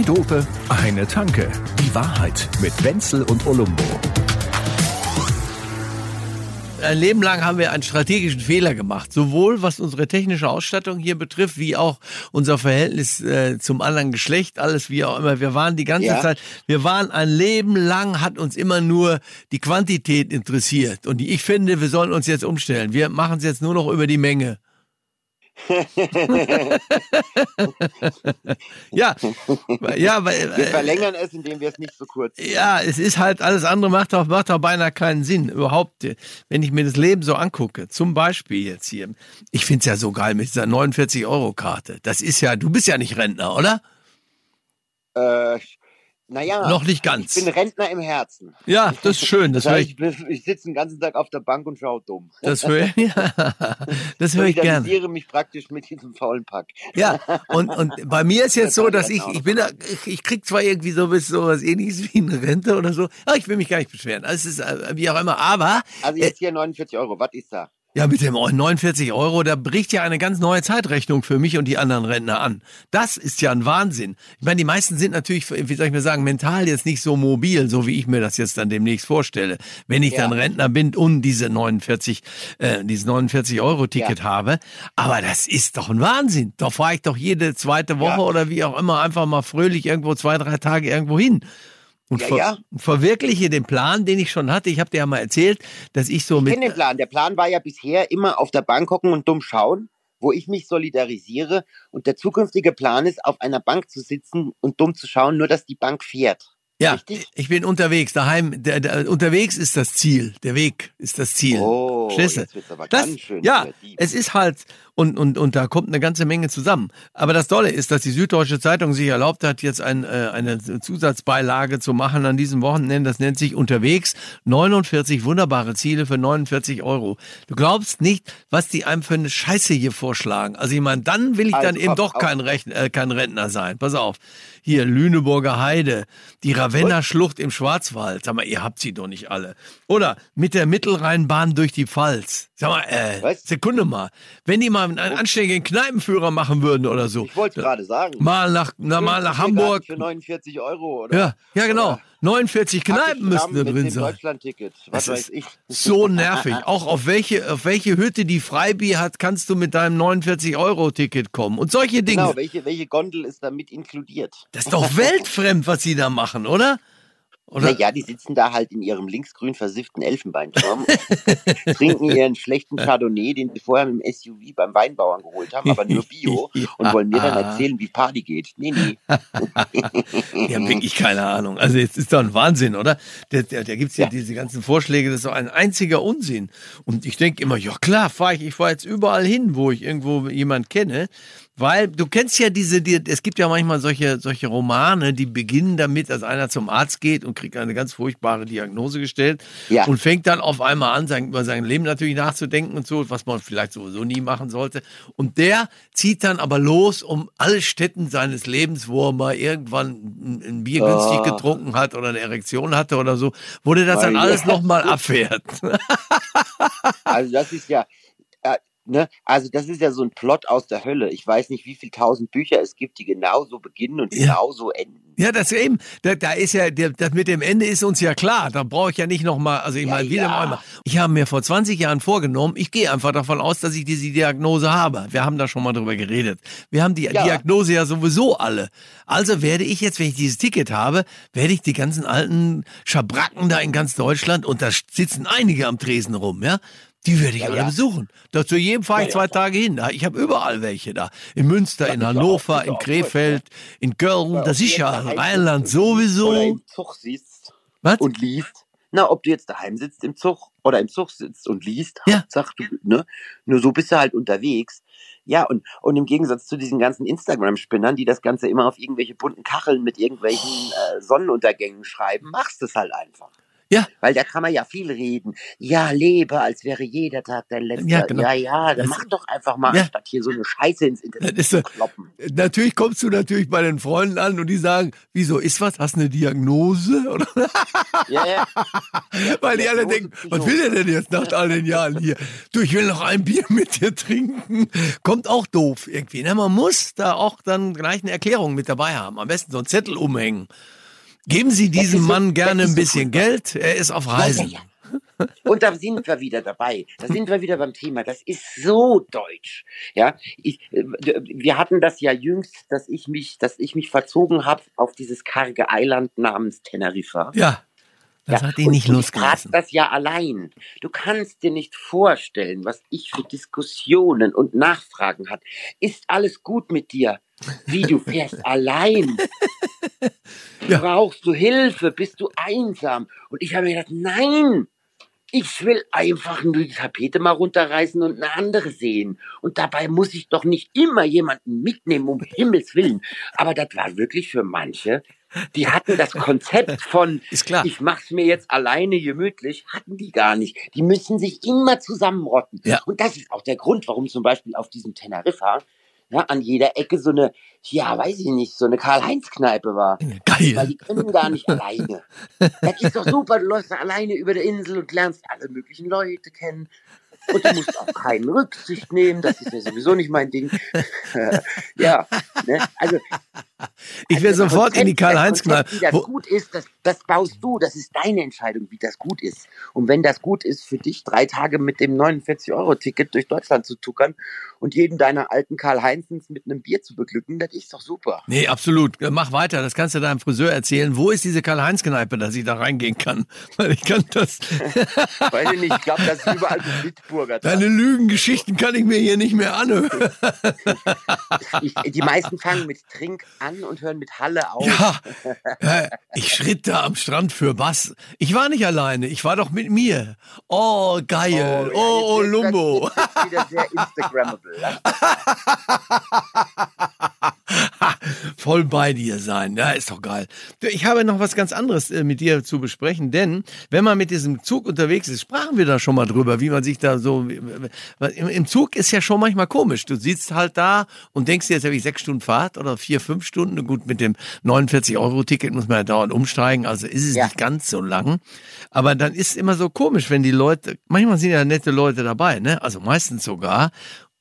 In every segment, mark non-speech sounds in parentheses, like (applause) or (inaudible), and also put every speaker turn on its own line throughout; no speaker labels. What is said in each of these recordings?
Zwei Dope, eine Tanke. Die Wahrheit mit Wenzel und Olumbo.
Ein Leben lang haben wir einen strategischen Fehler gemacht, sowohl was unsere technische Ausstattung hier betrifft, wie auch unser Verhältnis äh, zum anderen Geschlecht, alles wie auch immer. Wir waren die ganze
Ja.
Zeit, wir waren ein Leben lang, hat uns immer nur die Quantität interessiert. Und ich finde, wir sollen uns jetzt umstellen. Wir machen es jetzt nur noch über die Menge. (laughs) ja, ja, weil, (laughs)
Wir
äh,
verlängern es, indem wir es nicht so kurz.
ja, es ist halt alles andere macht doch, macht doch beinahe keinen Sinn. Überhaupt, wenn ich mir das Leben so angucke. Zum Beispiel jetzt hier. Ich find's ja so geil mit dieser 49-Euro-Karte. Das ist ja, du bist ja nicht Rentner, oder?
Äh, naja.
Noch nicht ganz.
Ich bin Rentner im Herzen.
Ja, das ist schön. Das
Das
höre
heißt,
ich,
ich, ich sitze den ganzen Tag auf der Bank und schaue dumm.
das höre (laughs) ja, das höre ich gerne.
Solidarisiere mich praktisch mit diesem faulen Pack.
Ja, und, und bei mir ist jetzt so, dass ich, ich bin ich, ich krieg zwar irgendwie so was, so was ähnliches wie eine Rente oder so, aber ich will mich gar nicht beschweren. Also es ist äh, wie auch immer, aber
Also jetzt hier 49 Euro. Was ist da?
Ja, mit dem 49 Euro, da bricht ja eine ganz neue Zeitrechnung für mich und die anderen Rentner an. Das ist ja ein Wahnsinn. Ich meine, die meisten sind natürlich, wie soll ich mir sagen, mental jetzt nicht so mobil, so wie ich mir das jetzt dann demnächst vorstelle. Wenn ich
Ja.
dann Rentner bin und diese 49, äh, dieses 49 Euro Ticket
Ja.
habe. Aber das ist doch ein Wahnsinn. Da fahre ich doch jede zweite Woche
Ja.
oder wie auch immer einfach mal fröhlich irgendwo zwei, drei Tage irgendwo hin. Und
Ja,
ver
ja.
verwirkliche den Plan, den ich schon hatte. Ich habe dir ja mal erzählt, dass ich so
Ich
mit
kenne den Plan. Der Plan war ja bisher immer auf der Bank hocken und dumm schauen, wo ich mich solidarisiere. Und der zukünftige Plan ist, auf einer Bank zu sitzen und dumm zu schauen, nur dass die Bank fährt.
Ja,
Richtig?
ich bin unterwegs. Daheim, der, der, unterwegs ist das Ziel. Der Weg ist das Ziel.
Oh, aber
Das,
ganz schön
ja, es ist halt, und, und, und da kommt eine ganze Menge zusammen. Aber das Tolle ist, dass die Süddeutsche Zeitung sich erlaubt hat, jetzt ein, äh, eine Zusatzbeilage zu machen an diesem Wochenende. Das nennt sich Unterwegs 49 wunderbare Ziele für 49 Euro. Du glaubst nicht, was die einem für eine Scheiße hier vorschlagen. Also ich meine, dann will ich dann
Also
eben
komm,
doch kein, Rechn äh, kein Rentner sein. Pass auf. Hier, Lüneburger Heide, die Ravenna Schlucht im Schwarzwald. Sag mal, ihr habt sie doch nicht alle. Oder mit der Mittelrheinbahn durch die Pfalz. Sag mal, äh,
Was?
Sekunde mal. Wenn die mal einen anständigen Kneipenführer machen würden oder so.
Ich wollte gerade sagen.
Mal nach, na, mal nach Hamburg.
Für 49 Euro, oder?
Ja, ja, genau.
Oder
49 Kneipen müssten da drin sein.
Deutschlandticket. Was
Das
weiß ich.
So nervig. Auch auf welche, auf welche Hütte die Freibier hat, kannst du mit deinem 49-Euro-Ticket kommen. Und solche Dinge.
Genau, welche, welche Gondel ist da mit inkludiert?
Das ist doch weltfremd, was sie da machen, oder? Oder?
Naja, die sitzen da halt in ihrem linksgrün versifften Elfenbeinturm, (laughs) trinken ihren schlechten Chardonnay, den sie vorher mit dem SUV beim Weinbauern geholt haben, aber nur Bio, (laughs) und wollen mir dann erzählen, wie Party geht. Nee, nee. (laughs)
Die haben wirklich keine Ahnung. Also jetzt ist doch ein Wahnsinn, oder? Da, da, da gibt's ja,
Ja.
diese ganzen Vorschläge, das ist doch ein einziger Unsinn. Und ich denke immer, ja klar, fahre ich, ich fahre jetzt überall hin, wo ich irgendwo jemand kenne. Weil du kennst ja diese, die, es gibt ja manchmal solche, solche Romane, die beginnen damit, dass einer zum Arzt geht und kriegt eine ganz furchtbare Diagnose gestellt
Ja.
und fängt dann auf einmal an, sein, über sein Leben natürlich nachzudenken und so, was man vielleicht sowieso nie machen sollte. Und der zieht dann aber los, um alle Städten seines Lebens, wo er mal irgendwann ein, Bier günstig
Ah.
getrunken hat oder eine Erektion hatte oder so, wo der das dann
Meine-
alles nochmal abfährt.
Also das ist ja, ne, also das ist ja so ein Plot aus der Hölle. Ich weiß nicht, wie viel tausend Bücher es gibt, die genauso beginnen und
Ja.
genauso enden.
Ja, das eben, da, da ist ja, das mit dem Ende ist uns ja klar. Da brauche ich ja nicht nochmal, also ich
Ja,
meine, wieder
ja.
mal. Ich habe mir vor 20 Jahren vorgenommen, ich gehe einfach davon aus, dass ich diese Diagnose habe. Wir haben da schon mal drüber geredet. Wir haben die
Ja.
Diagnose ja sowieso alle. Also werde ich jetzt, wenn ich dieses Ticket habe, werde ich die ganzen alten Schabracken da in ganz Deutschland, und da sitzen einige am Tresen rum, ja, die werde ich
Ja,
alle
ja.
besuchen. Da zu jedem fahre ich
Ja,
zwei. Tage hin. Ich habe überall welche da. In Münster, in
auch.
Hannover,
Ich
in
auch.
Krefeld, in Köln, das
du
ist ja Rheinland
sitzt Oder
sowieso.
im Zug sitzt
Was?
und liest. Na, ob du jetzt daheim sitzt im Zug oder im Zug sitzt und liest,
Ja.
Hauptsache du, ne? Nur so bist du halt unterwegs. Ja, und, und im Gegensatz zu diesen ganzen Instagram-Spinnern, die das Ganze immer auf irgendwelche bunten Kacheln mit irgendwelchen äh, Sonnenuntergängen schreiben, machst du es halt einfach.
Ja.
Weil da kann man ja viel reden. Ja, lebe, als wäre jeder Tag dein letzter.
Ja, genau.
ja, ja dann
Das-
mach doch einfach mal,
Ja.
anstatt hier so eine Scheiße ins Internet
ist
zu kloppen.
Natürlich kommst du natürlich bei den Freunden an und die sagen, wieso, ist was? Hast du eine Diagnose? Oder?
Ja, ja. (laughs)
Weil die alle denken, was will er denn jetzt nach all den Jahren hier? Du, ich will noch ein Bier (laughs) mit dir trinken. Kommt auch doof irgendwie. Ne? Man muss da auch dann gleich eine Erklärung mit dabei haben. Am besten so einen Zettel umhängen. Geben Sie diesem
so-
Mann gerne ein
ist so
bisschen Geld. Er ist auf Reisen.
Ja, ja, Und da sind wir wieder dabei. Da sind wir wieder beim Thema. Das ist so deutsch. Ja, ich, äh, wir hatten das ja jüngst, dass ich mich, dass ich mich verzogen habe auf dieses karge Eiland namens Teneriffa.
Ja, das
Ja,
hat ihn nicht
und
losgelassen.
das ja allein. Du kannst dir nicht vorstellen, was ich für Diskussionen und Nachfragen hat. Ist alles gut mit dir? Wie du fährst (laughs) allein?
Ja.
Brauchst du Hilfe? Bist du einsam? Und ich habe mir gedacht, nein, ich will einfach nur die Tapete mal runterreißen und eine andere sehen. Und dabei muss ich doch nicht immer jemanden mitnehmen, um Himmels Willen. Aber das war wirklich für manche, die hatten das Konzept (laughs) von,
Ist klar.
ich mach's mir jetzt alleine gemütlich, hatten die gar nicht. Die müssen sich immer zusammenrotten.
Ja.
Und das ist auch der Grund, warum zum Beispiel auf diesem Teneriffa ja, an jeder Ecke so eine, ja, weiß ich nicht, so eine Karl-Heinz-Kneipe war. Weil
Geil.
die können gar nicht alleine. Das ist doch super, du läufst alleine über der Insel und lernst alle möglichen Leute kennen. Und du musst auf keinen Rücksicht nehmen, das ist ja sowieso nicht mein Ding. (laughs) ja, ne? also
Ich will
also
sofort in die.
Konzept, Wie das gut ist, das, das baust du. Das ist deine Entscheidung, wie das gut ist. Und wenn das gut ist für dich, drei Tage mit dem 49-Euro-Ticket durch Deutschland zu tuckern und jeden deiner alten Karl-Heinzens mit einem Bier zu beglücken, das ist doch super.
Nee, absolut. Mach weiter. Das kannst du deinem Friseur erzählen. Wo ist diese Karl-Heinz-Kneipe, dass ich da reingehen kann? (laughs) Weil ich kann das. (laughs)
Weiß ich nicht, ich glaube, das ist überall so Bitburger.
Deine Lügengeschichten kann ich mir hier nicht mehr anhören. (laughs)
Die meisten fangen mit Trink an und hören mit Halle auf.
Ja, (laughs) ja, ich schritt da am Strand für Bass. Ich war nicht alleine, ich war doch mit mir. Oh, geil. Oh, oh,
jetzt- jetzt
Lumbo.
wieder sehr (laughs) Instagrammable.
Voll bei dir sein. Ja, ist doch geil. Ich habe noch was ganz anderes äh, mit dir zu besprechen, denn wenn man mit diesem Zug unterwegs ist, sprachen wir da schon mal drüber, wie man sich da so. Im, Zug ist ja schon manchmal komisch. Du sitzt halt da und denkst dir, jetzt habe ich sechs Stunden Fahrt oder vier, fünf Stunden. Gut, mit dem 49-Euro-Ticket muss man ja dauernd umsteigen, also ist es
Ja.
nicht ganz so lang. Aber dann ist immer so komisch, wenn die Leute, manchmal sind ja nette Leute dabei, ne? Also meistens sogar.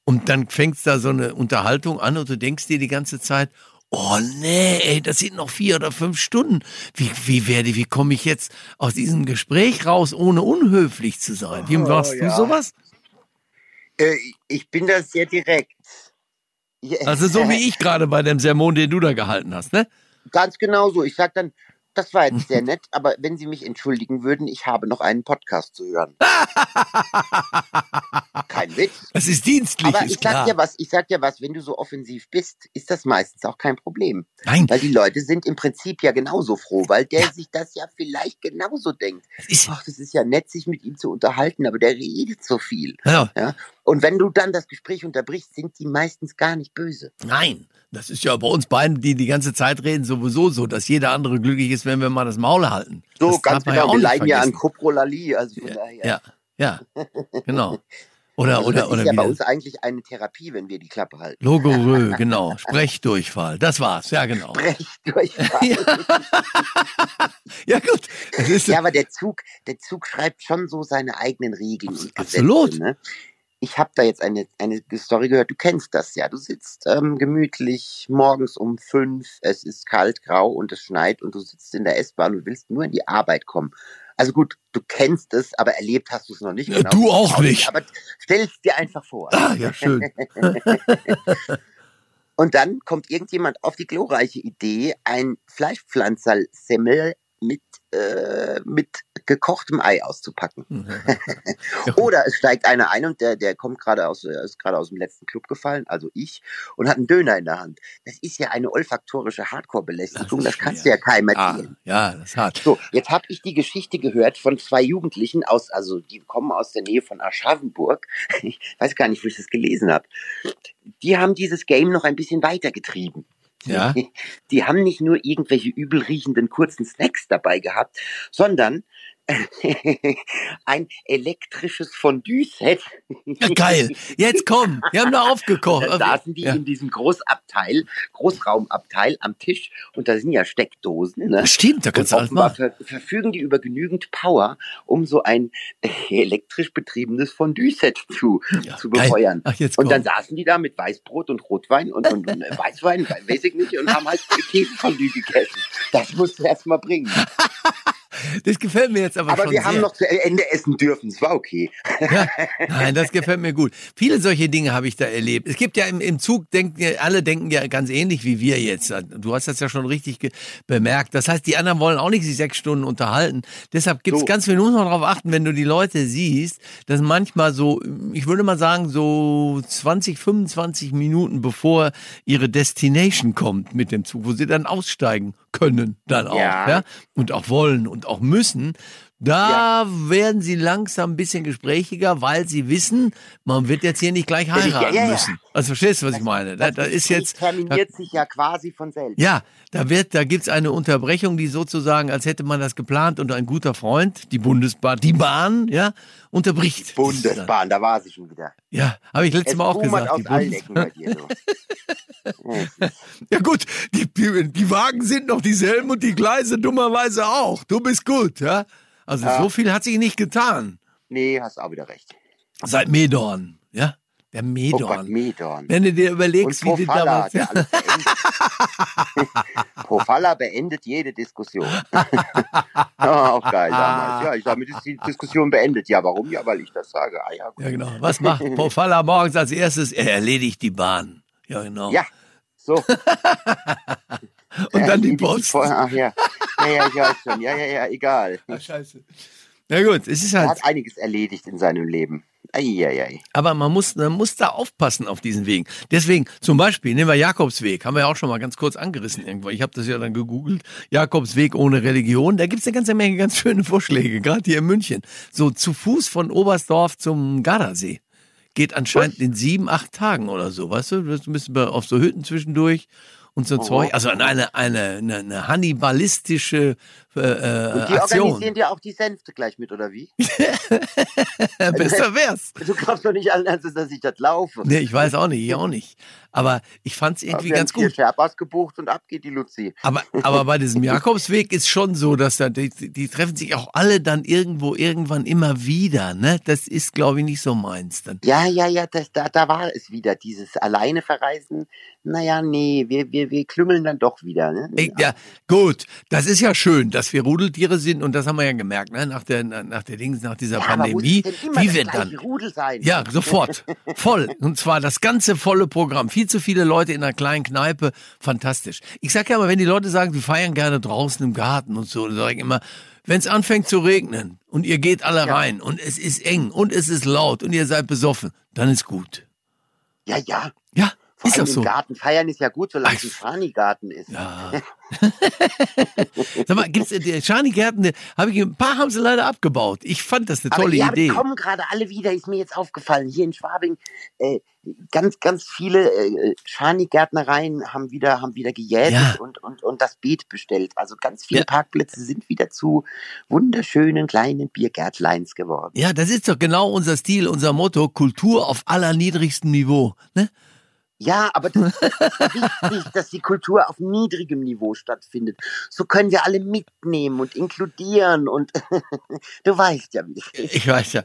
Und dann fängt's da so eine Unterhaltung an und du denkst dir die ganze Zeit, oh nee, ey, das sind noch vier oder fünf Stunden. Wie, wie werde, wie komme ich jetzt aus diesem Gespräch raus, ohne unhöflich zu sein? Wie machst du
ja.
sowas?
Äh, ich bin da sehr direkt.
Also so wie (laughs) ich gerade bei dem Sermon, den du da gehalten hast, ne?
Ganz genau so. Ich sag dann, das war jetzt sehr (laughs) nett, aber wenn Sie mich entschuldigen würden, ich habe noch einen Podcast zu hören. Kein Witz.
Das ist dienstlich,
Aber ich sag
klar.
dir was, ich sag dir was, wenn du so offensiv bist, ist das meistens auch kein Problem.
Nein,
Weil die Leute sind im Prinzip ja genauso froh, weil der sich das ja vielleicht genauso denkt.
das ist,
Ach, das ist ja nett, sich mit ihm zu unterhalten, aber der redet so viel.
ja,
Ja? Und wenn du dann das Gespräch unterbrichst, sind die meistens gar nicht böse.
nein. Das ist ja bei uns beiden, die die ganze Zeit reden, sowieso so, dass jeder andere glücklich ist, wenn wir mal das Maul halten.
So,
das
ganz
ja
genau.
auch
Wir leiden ja an. Coprolalie. Also daher.
Ja, ja, genau. Oder,
Also
oder,
das
oder
ist ja bei uns eigentlich eine Therapie, wenn wir die Klappe halten.
Logorö, (laughs) genau. Sprechdurchfall. Das war's, ja, genau.
Brechdurchfall. (laughs)
Ja, gut. Das ist,
Ja, aber der Zug, der Zug schreibt schon so seine eigenen Regeln Gesetze.
Absolut.
Ne? Ich habe da jetzt eine, eine Story gehört, du kennst das ja. Du sitzt ähm, gemütlich morgens um fünf, es ist kalt, grau und es schneit und du sitzt in der S-Bahn und willst nur in die Arbeit kommen. Also gut, du kennst es, aber erlebt hast du es noch nicht. Genau.
du auch nicht.
Aber stell es dir einfach vor.
ah, ja, schön. (laughs)
Und dann kommt irgendjemand auf die glorreiche Idee, ein Fleischpflanzersemmel mit, äh, mit gekochtem Ei auszupacken. (laughs) Oder es steigt einer ein und der, der kommt gerade aus, der ist gerade aus dem letzten Club gefallen, also ich, und hat einen Döner in der Hand. Das ist ja eine olfaktorische Hardcore-Belästigung, das,
ist
kannst du ja keinem
Ah,
erzählen.
ja, das ist hart.
So, jetzt habe ich die Geschichte gehört von zwei Jugendlichen aus, also die kommen aus der Nähe von Aschaffenburg. (laughs) Ich weiß gar nicht, wo ich das gelesen habe. Die haben dieses Game noch ein bisschen weitergetrieben.
Ja. (laughs)
Die haben nicht nur irgendwelche übel riechenden kurzen Snacks dabei gehabt, sondern (laughs) ein elektrisches Fondue-Set.
Geil. Jetzt komm, (laughs) wir haben da aufgekocht.
Da saßen die ja. in diesem Großabteil, Großraumabteil am Tisch und da sind ja Steckdosen. Ne?
Stimmt, da kannst du alles
machen. Ver verfügen die über genügend Power, um so ein (laughs) elektrisch betriebenes Fondue-Set zu, ja, zu befeuern. Ach, jetzt und dann saßen die da mit Weißbrot und Rotwein und, und, und Weißwein, weiß ich nicht, und haben halt Käsefondue gegessen. Das musst du erst mal bringen.
Das gefällt mir jetzt aber,
aber
schon
wir haben
sehr.
noch zu Ende essen dürfen, es war okay. (laughs)
Ja, nein, das gefällt mir gut. Viele solche Dinge habe ich da erlebt. Es gibt ja im, im Zug, denken, alle denken ja ganz ähnlich wie wir jetzt. Du hast das ja schon richtig bemerkt. Das heißt, die anderen wollen auch nicht sich sechs Stunden unterhalten. Deshalb gibt es so. ganz viel, nur noch darauf achten, wenn du die Leute siehst, dass manchmal so, ich würde mal sagen, so 20, 25 Minuten bevor ihre Destination kommt mit dem Zug, wo sie dann aussteigen können, dann auch, ja, ja? und auch wollen und auch müssen, da ja. werden sie langsam ein bisschen gesprächiger, weil sie wissen, man wird jetzt hier nicht gleich heiraten ja, ja, müssen. Also verstehst du, was das, ich meine? Da, da ist jetzt
terminiert da, sich ja quasi von selbst.
Ja, da wird, da gibt's eine Unterbrechung, die sozusagen, als hätte man das geplant und ein guter Freund, die Bundesbahn, die Bahn, ja, unterbricht.
Bundesbahn, da war sie schon wieder.
Ja, habe ich letztes es Mal auch gesagt.
Aus allen Ecken bei dir, so. (laughs)
ja gut, die, die, die Wagen sind noch dieselben und die Gleise dummerweise auch. Du bist gut, ja. Also ja. so viel hat sich nicht getan.
Nee, hast auch wieder recht.
Seit Medorn, ja? Der Medorn. Oh Gott,
Medorn.
Wenn du dir überlegst, wie du damals...
Der alles (laughs) Profalla beendet jede Diskussion. (laughs) oh, auch geil damals. Ja, ich, damit ist die Diskussion beendet. Ja, warum? Ja, weil ich das sage. Ah, ja,
ja, genau. Was macht Profalla morgens als erstes? Er erledigt die Bahn. Ja, genau.
Ja, so. (laughs)
Und dann die Post.
Ach ja. Ja, ja, ich weiß schon. Ja, ja, ja, egal. (laughs)
Ach, scheiße. Na gut, es ist halt.
Er hat einiges erledigt in seinem Leben. Eieiei.
Aber man muss, man muss da aufpassen auf diesen Wegen. Deswegen, zum Beispiel, nehmen wir Jakobsweg, haben wir ja auch schon mal ganz kurz angerissen irgendwo. Ich habe das ja dann gegoogelt. Jakobsweg ohne Religion. Da gibt's eine ganze Menge ganz schöne Vorschläge, gerade hier in München. So zu Fuß von Oberstdorf zum Gardasee. Geht anscheinend in sieben, acht Tagen oder so, weißt du? Du bist auf so Hütten zwischendurch und so oh. Zeug. Also eine, eine, eine, eine hannibalistische äh, äh, und
die
Aktion.
organisieren dir auch die Sänfte gleich mit, oder wie? (laughs)
Besser wär's.
Du glaubst doch nicht an, dass ich das laufe.
Nee, ich weiß auch nicht, ich auch nicht. Aber ich fand's irgendwie ganz gut.
Sherpas gebucht und ab geht die Luzi.
Aber, aber bei diesem (laughs) Jakobsweg ist schon so, dass da, die, die treffen sich auch alle dann irgendwo, irgendwann immer wieder, ne? Das ist, glaube ich, nicht so meins dann.
Ja, ja, ja, das, da, da war es wieder, dieses alleine verreisen. Naja, nee, wir, wir, wir klümmeln dann doch wieder, ne?
Ja, gut, das ist ja schön, dass wir Rudeltiere sind und das haben wir ja gemerkt, ne? Nach der, nach der Dings, nach dieser
ja,
Pandemie. Wie wird dann?
Rudel sein?
Ja, sofort. (laughs) Voll. Und zwar das ganze volle Programm. Viel zu viele Leute in einer kleinen Kneipe. Fantastisch. Ich sag ja immer, wenn die Leute sagen, sie feiern gerne draußen im Garten und so, dann sage ich immer, wenn es anfängt zu regnen und ihr geht alle ja. rein und es ist eng und es ist laut und ihr seid besoffen, dann ist gut.
Ja, ja. Vor
ist doch so.
Garten feiern ist ja gut, solange es ein Schani-Garten ist.
Ja. (laughs) (laughs) Sag mal, gibt's die Schani-Gärten, habe ich ein paar haben sie leider abgebaut. Ich fand das eine tolle
aber,
Idee.
Ja, die kommen gerade alle wieder, ist mir jetzt aufgefallen. Hier in Schwabing äh, ganz, ganz viele äh, Schani-Gärtnereien haben wieder, haben wieder gejätet ja. und, und, und das Beet bestellt. Also ganz viele ja. Parkplätze sind wieder zu wunderschönen kleinen Biergärtleins geworden.
Ja, das ist doch genau unser Stil, unser Motto, Kultur auf allerniedrigstem Niveau. Ne?
Ja, aber das ist wichtig, dass die Kultur auf niedrigem Niveau stattfindet. So können wir alle mitnehmen und inkludieren und (laughs) du weißt ja, wie
es ist. Ich weiß ja.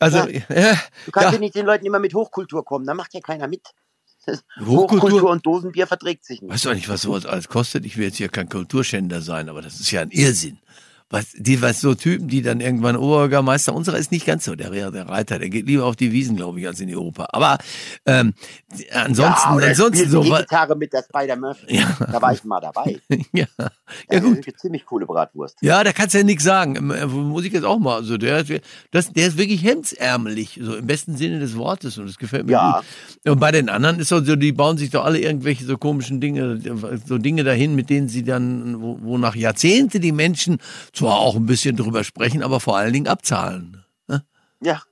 Also, ja. (laughs)
Äh, du kannst ja. ja nicht den Leuten immer mit Hochkultur kommen, da macht ja keiner mit. Hochkultur, Hochkultur und Dosenbier verträgt sich nicht.
Weißt du eigentlich, was sowas alles kostet? Ich will jetzt hier kein Kulturschänder sein, aber das ist ja ein Irrsinn was, die, was so Typen, die dann irgendwann Oberbürgermeister, unserer ist nicht ganz so, der, der Reiter, der geht lieber auf die Wiesen, glaube ich, als in die Oper. Aber ähm, ansonsten, ja, ansonsten so
was. Gitarre mit der Spider-Murphy. Ja. Da war ich mal dabei. (laughs)
ja, ja gut.
Eine ziemlich coole Bratwurst.
Ja, da kannst du ja nichts sagen. Ähm, äh, muss ich jetzt auch mal. Also der, das, der ist wirklich hemdsärmelig, so im besten Sinne des Wortes und das gefällt mir ja. gut. Und bei den anderen ist so, die bauen sich doch alle irgendwelche so komischen Dinge, so Dinge dahin, mit denen sie dann, wo, wo nach Jahrzehnte die Menschen zwar auch ein bisschen drüber sprechen, aber vor allen Dingen abzahlen. Ne?
Ja.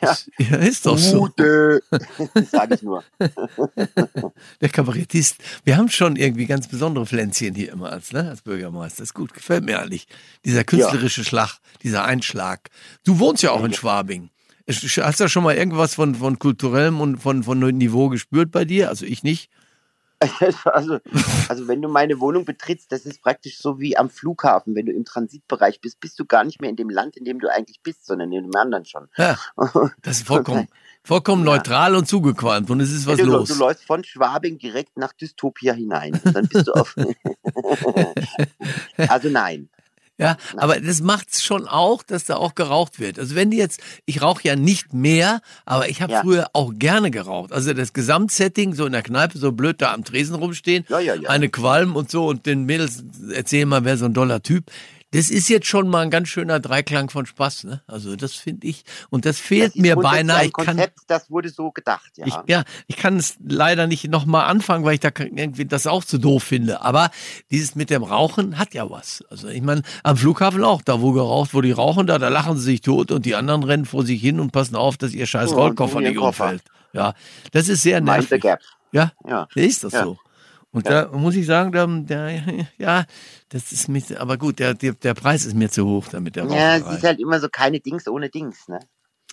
Ja, ja ist doch so.
Gute. (laughs) Sag ich nur. (laughs)
Der Kabarettist. Wir haben schon irgendwie ganz besondere Pflänzchen hier immer als, ne, als Bürgermeister. Das ist gut, gefällt mir eigentlich. Dieser künstlerische Schlag, dieser Einschlag. Du wohnst ja auch in Schwabing. Hast du schon mal irgendwas von, von kulturellem und von, von Niveau gespürt bei dir? Also ich nicht. (laughs)
Also, also wenn du meine Wohnung betrittst, das ist praktisch so wie am Flughafen. Wenn du im Transitbereich bist, bist du gar nicht mehr in dem Land, in dem du eigentlich bist, sondern in dem anderen schon.
Ja, (laughs) das ist vollkommen, vollkommen ja. neutral und zugequalmt und es ist was
ja,
du, los.
Du läufst von Schwabing direkt nach Dystopia hinein. Dann bist du auf. (laughs) also nein.
Ja, aber das macht's schon auch, dass da auch geraucht wird. Also wenn die jetzt, ich rauche ja nicht mehr, aber ich habe ja. früher auch gerne geraucht. Also das Gesamtsetting, so in der Kneipe, so blöd da am Tresen rumstehen, ja, ja, ja. eine Qualm und so und den Mädels erzählen mal, wer so ein doller Typ das ist jetzt schon mal ein ganz schöner Dreiklang von Spaß. Ne? Also das finde ich und das fehlt das mir beinahe.
Ich kann, Konzept, das wurde so gedacht. Ja,
ich, ja, ich kann es leider nicht noch mal anfangen, weil ich da irgendwie das auch zu doof finde. Aber dieses mit dem Rauchen hat ja was. Also ich meine, am Flughafen auch, da wo geraucht, wo die rauchen, da, da lachen sie sich tot und die anderen rennen vor sich hin und passen auf, dass ihr scheiß oh, Rollkoffer nicht umfällt. Ja, das ist sehr nervig. Ja, ja, ist das ja. so. Und ja. da muss ich sagen, da, da, (laughs) ja, das ist mit, aber gut, der, der, der Preis ist mir zu hoch, damit der
Ja, es ist halt immer so keine Dings ohne Dings, ne?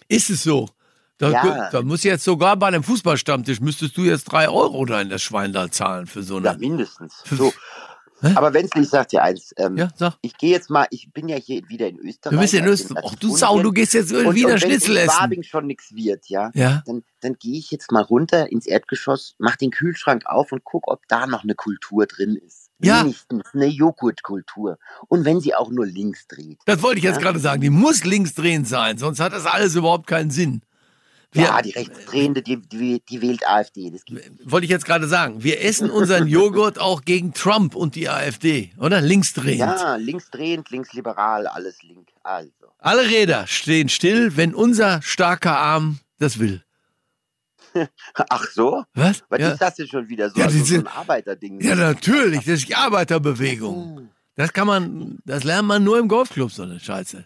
Ist es so? Da, ja. da muss jetzt sogar bei einem Fußballstammtisch müsstest du jetzt drei Euro da in das Schwein da zahlen für so eine.
Ja, mindestens. So. Aber Wenzel, ich sag dir eins. Ähm, ja, sag. Ich gehe jetzt mal, ich bin ja hier wieder in Österreich.
Du bist in Österreich. Ach du Sau, du gehst jetzt und, wieder und Schnitzel essen.
Wenn in schon nichts wird, ja, ja. dann, dann gehe ich jetzt mal runter ins Erdgeschoss, mach den Kühlschrank auf und guck, ob da noch eine Kultur drin ist. Ja. Wenigstens eine Joghurtkultur. Und wenn sie auch nur links dreht.
Das wollte ich jetzt ja? gerade sagen. Die muss linksdrehend sein, sonst hat das alles überhaupt keinen Sinn.
Ja, die Rechtsdrehende, die, die, die wählt AfD. Das
wollte ich jetzt gerade sagen. Wir essen unseren Joghurt auch gegen Trump und die AfD, oder? Linksdrehend.
Ja, linksdrehend, linksliberal, alles link. Also.
Alle Räder stehen still, wenn unser starker Arm das will. (laughs)
Ach so?
Was?
Was
ja.
ist das denn schon wieder so? Ja, also so ein Arbeiterding.
Ja, natürlich. Das ist die Arbeiterbewegung. Das kann man, das lernt man nur im Golfclub, so eine Scheiße.